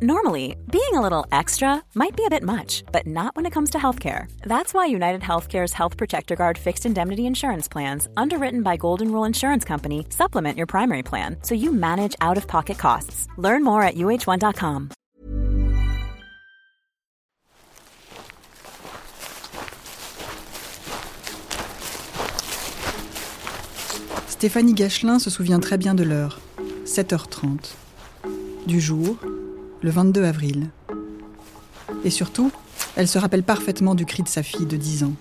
Normally, being a little extra might be a bit much, but not when it comes to healthcare. That's why United Healthcare's Health Protector Guard fixed indemnity insurance plans, underwritten by Golden Rule Insurance Company, supplement your primary plan so you manage out of pocket costs. Learn more at uh1.com. Stéphanie Gachelin se souvient très bien de l'heure, 7h30. Du jour, le 22 avril. Et surtout, elle se rappelle parfaitement du cri de sa fille de 10 ans.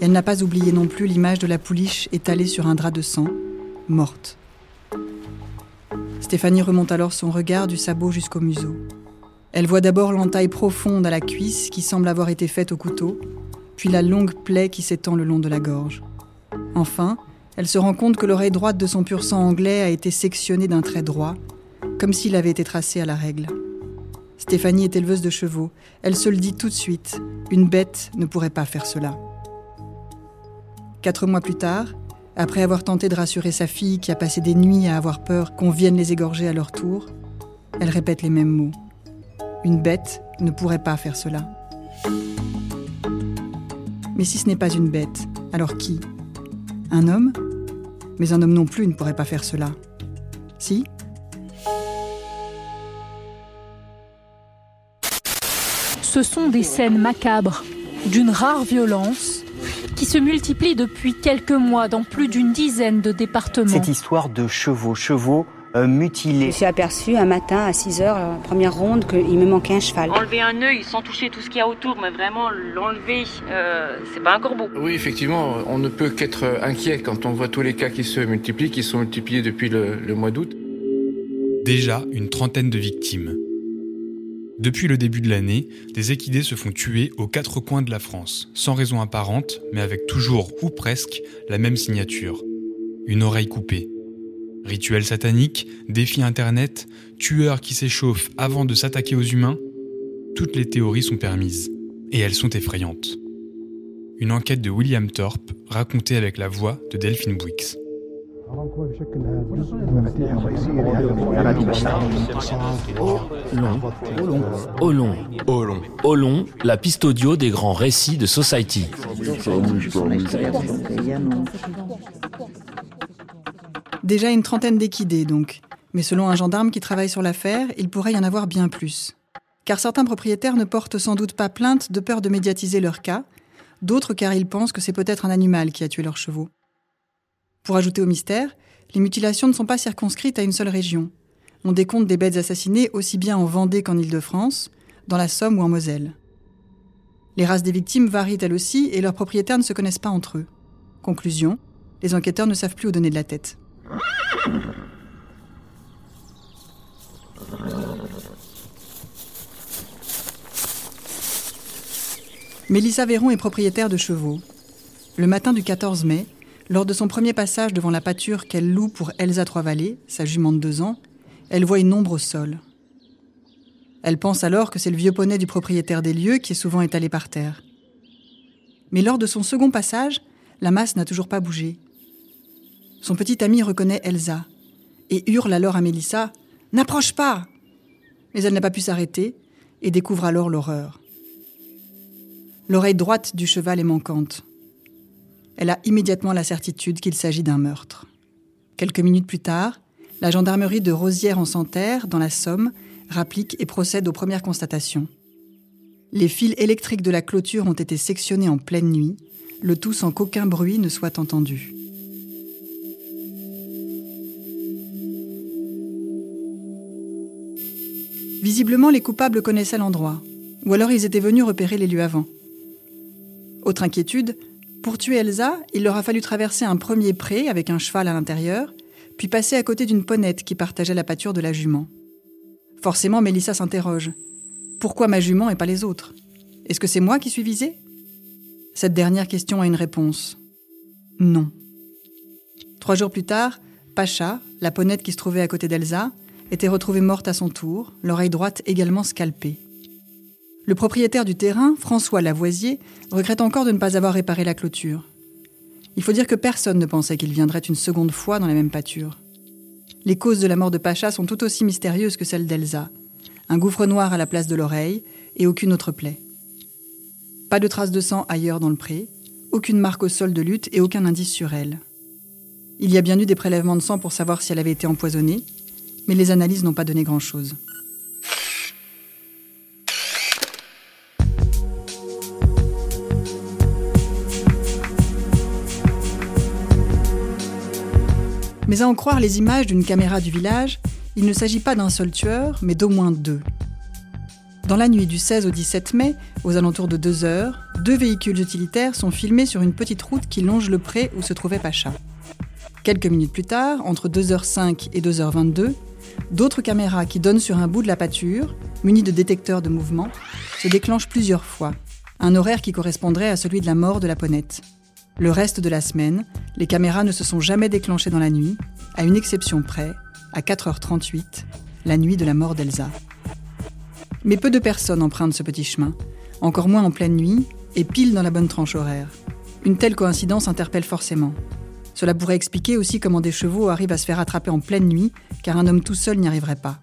Elle n'a pas oublié non plus l'image de la pouliche étalée sur un drap de sang, morte. Stéphanie remonte alors son regard du sabot jusqu'au museau. Elle voit d'abord l'entaille profonde à la cuisse qui semble avoir été faite au couteau, puis la longue plaie qui s'étend le long de la gorge. Enfin, elle se rend compte que l'oreille droite de son pur sang anglais a été sectionnée d'un trait droit, comme s'il avait été tracé à la règle. Stéphanie est éleveuse de chevaux. Elle se le dit tout de suite. Une bête ne pourrait pas faire cela. Quatre mois plus tard, après avoir tenté de rassurer sa fille qui a passé des nuits à avoir peur qu'on vienne les égorger à leur tour, elle répète les mêmes mots. Une bête ne pourrait pas faire cela. Mais si ce n'est pas une bête, alors qui? Un homme? Mais un homme non plus ne pourrait pas faire cela. Si? Ce sont des scènes macabres, d'une rare violence, qui se multiplient depuis quelques mois dans plus d'une dizaine de départements. Cette histoire de chevaux, chevaux euh, mutilés. Je me suis aperçu un matin à 6 heures, la première ronde, qu'il me manquait un cheval. Enlever un œil sans toucher tout ce qu'il y a autour, mais vraiment l'enlever, euh, c'est pas un corbeau. Oui, effectivement, on ne peut qu'être inquiet quand on voit tous les cas qui se multiplient, qui sont multipliés depuis le, le mois d'août. Déjà une trentaine de victimes. Depuis le début de l'année, des équidés se font tuer aux quatre coins de la France, sans raison apparente, mais avec toujours ou presque la même signature. Une oreille coupée. Rituel satanique, défi internet, tueurs qui s'échauffent avant de s'attaquer aux humains, toutes les théories sont permises. Et elles sont effrayantes. Une enquête de William Thorpe racontée avec la voix de Delphine Bouix. Olon. Olon. Olon, la piste audio des grands récits de Society. Déjà une trentaine d'équidés, donc. Mais selon un gendarme qui travaille sur l'affaire, il pourrait y en avoir bien plus. Car certains propriétaires ne portent sans doute pas plainte de peur de médiatiser leur cas, d'autres car ils pensent que c'est peut-être un animal qui a tué leurs chevaux. Pour ajouter au mystère, les mutilations ne sont pas circonscrites à une seule région. On décompte des bêtes assassinées aussi bien en Vendée qu'en Île-de-France, dans la Somme ou en Moselle. Les races des victimes varient elles aussi et leurs propriétaires ne se connaissent pas entre eux. Conclusion, les enquêteurs ne savent plus où donner de la tête. Mélissa Véron est propriétaire de chevaux. Le matin du 14 mai, lors de son premier passage devant la pâture qu'elle loue pour Elsa Trois-Vallées, sa jument de deux ans, elle voit une ombre au sol. Elle pense alors que c'est le vieux poney du propriétaire des lieux qui est souvent étalé par terre. Mais lors de son second passage, la masse n'a toujours pas bougé. Son petit ami reconnaît Elsa et hurle alors à Mélissa N'approche pas Mais elle n'a pas pu s'arrêter et découvre alors l'horreur. L'oreille droite du cheval est manquante. Elle a immédiatement la certitude qu'il s'agit d'un meurtre. Quelques minutes plus tard, la gendarmerie de Rosière en Santerre, dans la Somme, rapplique et procède aux premières constatations. Les fils électriques de la clôture ont été sectionnés en pleine nuit, le tout sans qu'aucun bruit ne soit entendu. Visiblement, les coupables connaissaient l'endroit, ou alors ils étaient venus repérer les lieux avant. Autre inquiétude, pour tuer Elsa, il leur a fallu traverser un premier pré avec un cheval à l'intérieur, puis passer à côté d'une ponette qui partageait la pâture de la jument. Forcément, Mélissa s'interroge. Pourquoi ma jument et pas les autres? Est-ce que c'est moi qui suis visée? Cette dernière question a une réponse. Non. Trois jours plus tard, Pacha, la ponette qui se trouvait à côté d'Elsa, était retrouvée morte à son tour, l'oreille droite également scalpée. Le propriétaire du terrain, François Lavoisier, regrette encore de ne pas avoir réparé la clôture. Il faut dire que personne ne pensait qu'il viendrait une seconde fois dans la même pâture. Les causes de la mort de Pacha sont tout aussi mystérieuses que celles d'Elsa. un gouffre noir à la place de l'oreille et aucune autre plaie. Pas de traces de sang ailleurs dans le pré, aucune marque au sol de lutte et aucun indice sur elle. Il y a bien eu des prélèvements de sang pour savoir si elle avait été empoisonnée, mais les analyses n'ont pas donné grand-chose. Mais à en croire les images d'une caméra du village, il ne s'agit pas d'un seul tueur, mais d'au moins deux. Dans la nuit du 16 au 17 mai, aux alentours de 2 heures, deux véhicules utilitaires sont filmés sur une petite route qui longe le pré où se trouvait Pacha. Quelques minutes plus tard, entre 2h05 et 2h22, d'autres caméras qui donnent sur un bout de la pâture, munies de détecteurs de mouvement, se déclenchent plusieurs fois, un horaire qui correspondrait à celui de la mort de la ponette. Le reste de la semaine, les caméras ne se sont jamais déclenchées dans la nuit, à une exception près, à 4h38, la nuit de la mort d'Elsa. Mais peu de personnes empruntent ce petit chemin, encore moins en pleine nuit et pile dans la bonne tranche horaire. Une telle coïncidence interpelle forcément. Cela pourrait expliquer aussi comment des chevaux arrivent à se faire attraper en pleine nuit, car un homme tout seul n'y arriverait pas.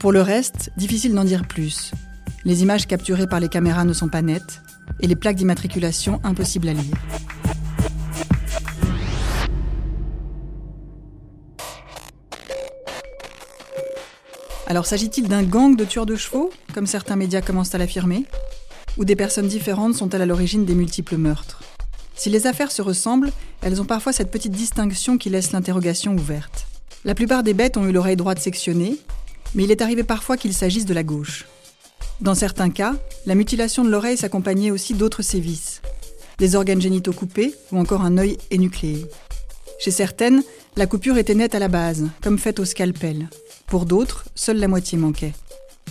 Pour le reste, difficile d'en dire plus. Les images capturées par les caméras ne sont pas nettes, et les plaques d'immatriculation impossibles à lire. Alors s'agit-il d'un gang de tueurs de chevaux, comme certains médias commencent à l'affirmer Ou des personnes différentes sont-elles à l'origine des multiples meurtres? Si les affaires se ressemblent, elles ont parfois cette petite distinction qui laisse l'interrogation ouverte. La plupart des bêtes ont eu l'oreille droite sectionnée, mais il est arrivé parfois qu'il s'agisse de la gauche. Dans certains cas, la mutilation de l'oreille s'accompagnait aussi d'autres sévices, des organes génitaux coupés ou encore un œil énucléé. Chez certaines, la coupure était nette à la base, comme faite au scalpel. Pour d'autres, seule la moitié manquait.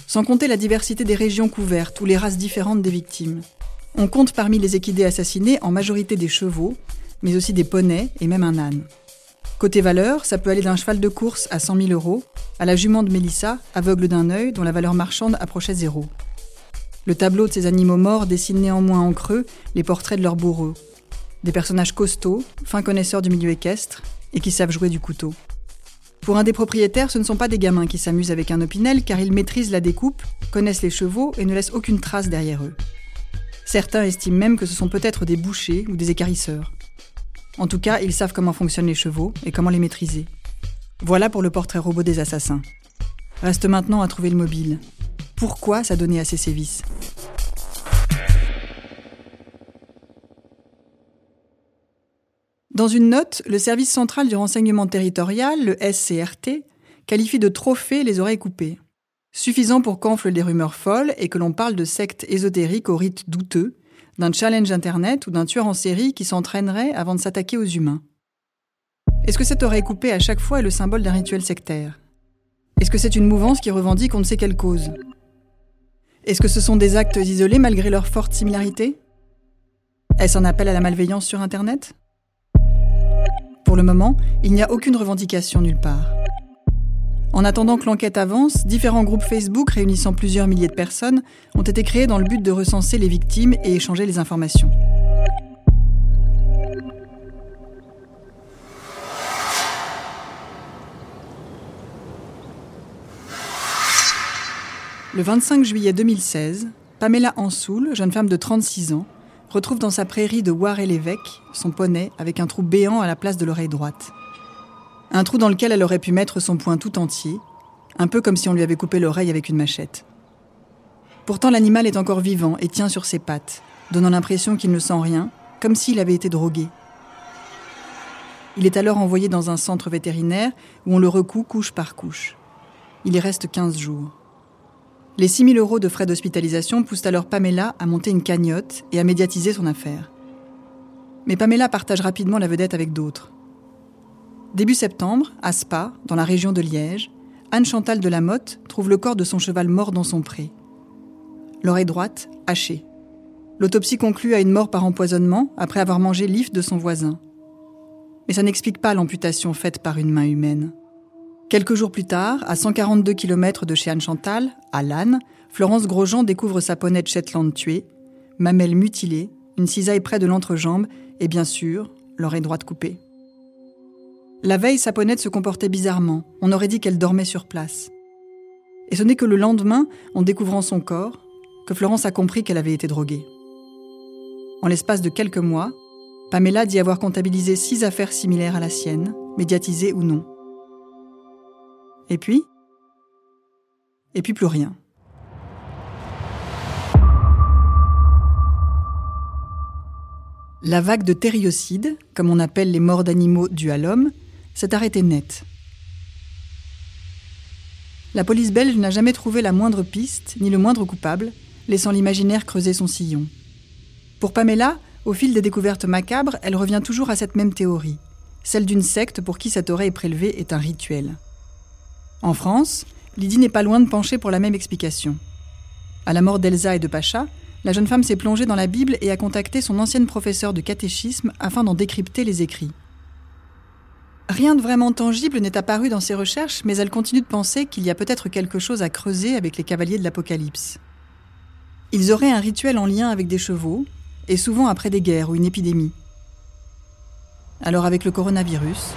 Sans compter la diversité des régions couvertes ou les races différentes des victimes. On compte parmi les équidés assassinés en majorité des chevaux, mais aussi des poneys et même un âne. Côté valeur, ça peut aller d'un cheval de course à 100 000 euros à la jument de Mélissa, aveugle d'un œil dont la valeur marchande approchait zéro. Le tableau de ces animaux morts dessine néanmoins en creux les portraits de leurs bourreaux. Des personnages costauds, fins connaisseurs du milieu équestre et qui savent jouer du couteau. Pour un des propriétaires, ce ne sont pas des gamins qui s'amusent avec un opinel car ils maîtrisent la découpe, connaissent les chevaux et ne laissent aucune trace derrière eux. Certains estiment même que ce sont peut-être des bouchers ou des écarisseurs. En tout cas, ils savent comment fonctionnent les chevaux et comment les maîtriser. Voilà pour le portrait robot des assassins. Reste maintenant à trouver le mobile. Pourquoi ça donnait à ces sévices? Dans une note, le service central du renseignement territorial, le SCRT, qualifie de trophée les oreilles coupées. Suffisant pour qu'enflent des rumeurs folles et que l'on parle de sectes ésotériques au rite douteux, d'un challenge internet ou d'un tueur en série qui s'entraînerait avant de s'attaquer aux humains. Est-ce que cette oreille coupée à chaque fois est le symbole d'un rituel sectaire? Est-ce que c'est une mouvance qui revendique on ne sait quelle cause? Est-ce que ce sont des actes isolés malgré leur forte similarité? Est-ce un appel à la malveillance sur Internet? Pour le moment, il n'y a aucune revendication nulle part. En attendant que l'enquête avance, différents groupes Facebook réunissant plusieurs milliers de personnes ont été créés dans le but de recenser les victimes et échanger les informations. Le 25 juillet 2016, Pamela Ansoul, jeune femme de 36 ans, retrouve dans sa prairie de Loire-et-l'Évêque son poney avec un trou béant à la place de l'oreille droite. Un trou dans lequel elle aurait pu mettre son poing tout entier, un peu comme si on lui avait coupé l'oreille avec une machette. Pourtant l'animal est encore vivant et tient sur ses pattes, donnant l'impression qu'il ne sent rien, comme s'il avait été drogué. Il est alors envoyé dans un centre vétérinaire où on le recoue couche par couche. Il y reste 15 jours. Les 6 000 euros de frais d'hospitalisation poussent alors Pamela à monter une cagnotte et à médiatiser son affaire. Mais Pamela partage rapidement la vedette avec d'autres. Début septembre, à Spa, dans la région de Liège, Anne-Chantal de la Motte trouve le corps de son cheval mort dans son pré. L'oreille droite, hachée. L'autopsie conclut à une mort par empoisonnement après avoir mangé l'if de son voisin. Mais ça n'explique pas l'amputation faite par une main humaine. Quelques jours plus tard, à 142 km de chez Anne-Chantal, à Lannes, Florence Grosjean découvre sa ponette Shetland tuée, mamelle mutilée, une cisaille près de l'entrejambe et bien sûr, l'oreille droite coupée. La veille, sa ponette se comportait bizarrement. On aurait dit qu'elle dormait sur place. Et ce n'est que le lendemain, en découvrant son corps, que Florence a compris qu'elle avait été droguée. En l'espace de quelques mois, Pamela dit avoir comptabilisé six affaires similaires à la sienne, médiatisées ou non. Et puis? Et puis plus rien. La vague de thériocides, comme on appelle les morts d'animaux dues à l'homme, s'est arrêtée net. La police belge n'a jamais trouvé la moindre piste, ni le moindre coupable, laissant l'imaginaire creuser son sillon. Pour Pamela, au fil des découvertes macabres, elle revient toujours à cette même théorie, celle d'une secte pour qui cette oreille prélevée est un rituel. En France, Lydie n'est pas loin de pencher pour la même explication. À la mort d'Elsa et de Pacha, la jeune femme s'est plongée dans la Bible et a contacté son ancienne professeure de catéchisme afin d'en décrypter les écrits. Rien de vraiment tangible n'est apparu dans ses recherches, mais elle continue de penser qu'il y a peut-être quelque chose à creuser avec les cavaliers de l'Apocalypse. Ils auraient un rituel en lien avec des chevaux, et souvent après des guerres ou une épidémie. Alors avec le coronavirus,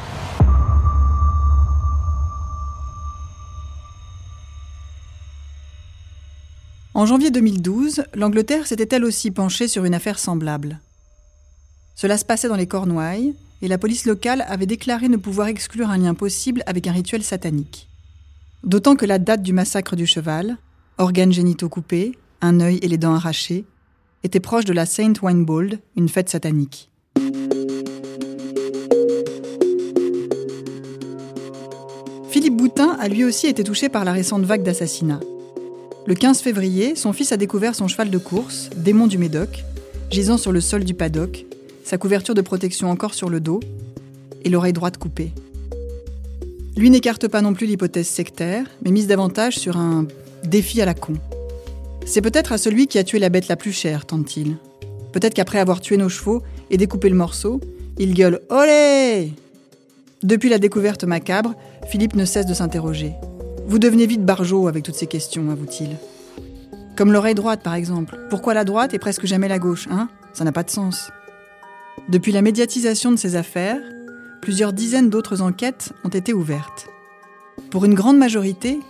En janvier 2012, l'Angleterre s'était elle aussi penchée sur une affaire semblable. Cela se passait dans les Cornouailles, et la police locale avait déclaré ne pouvoir exclure un lien possible avec un rituel satanique. D'autant que la date du massacre du cheval, organes génitaux coupés, un œil et les dents arrachées, était proche de la Saint Winebold, une fête satanique. Philippe Boutin a lui aussi été touché par la récente vague d'assassinats. Le 15 février, son fils a découvert son cheval de course, Démon du Médoc, gisant sur le sol du paddock, sa couverture de protection encore sur le dos, et l'oreille droite coupée. Lui n'écarte pas non plus l'hypothèse sectaire, mais mise davantage sur un défi à la con. C'est peut-être à celui qui a tué la bête la plus chère, tente-t-il. Peut-être qu'après avoir tué nos chevaux et découpé le morceau, il gueule Olé Depuis la découverte macabre, Philippe ne cesse de s'interroger. Vous devenez vite barjot avec toutes ces questions, avoue-t-il. Comme l'oreille droite, par exemple. Pourquoi la droite et presque jamais la gauche, hein? Ça n'a pas de sens. Depuis la médiatisation de ces affaires, plusieurs dizaines d'autres enquêtes ont été ouvertes. Pour une grande majorité,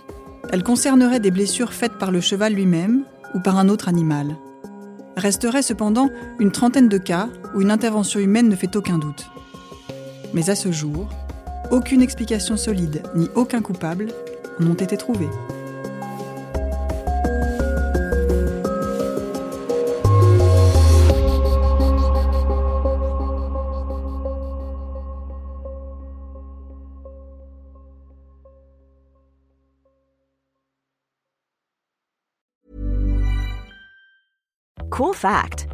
elles concerneraient des blessures faites par le cheval lui-même ou par un autre animal. Resterait cependant une trentaine de cas où une intervention humaine ne fait aucun doute. Mais à ce jour, aucune explication solide ni aucun coupable n'ont été trouvés. Cool fact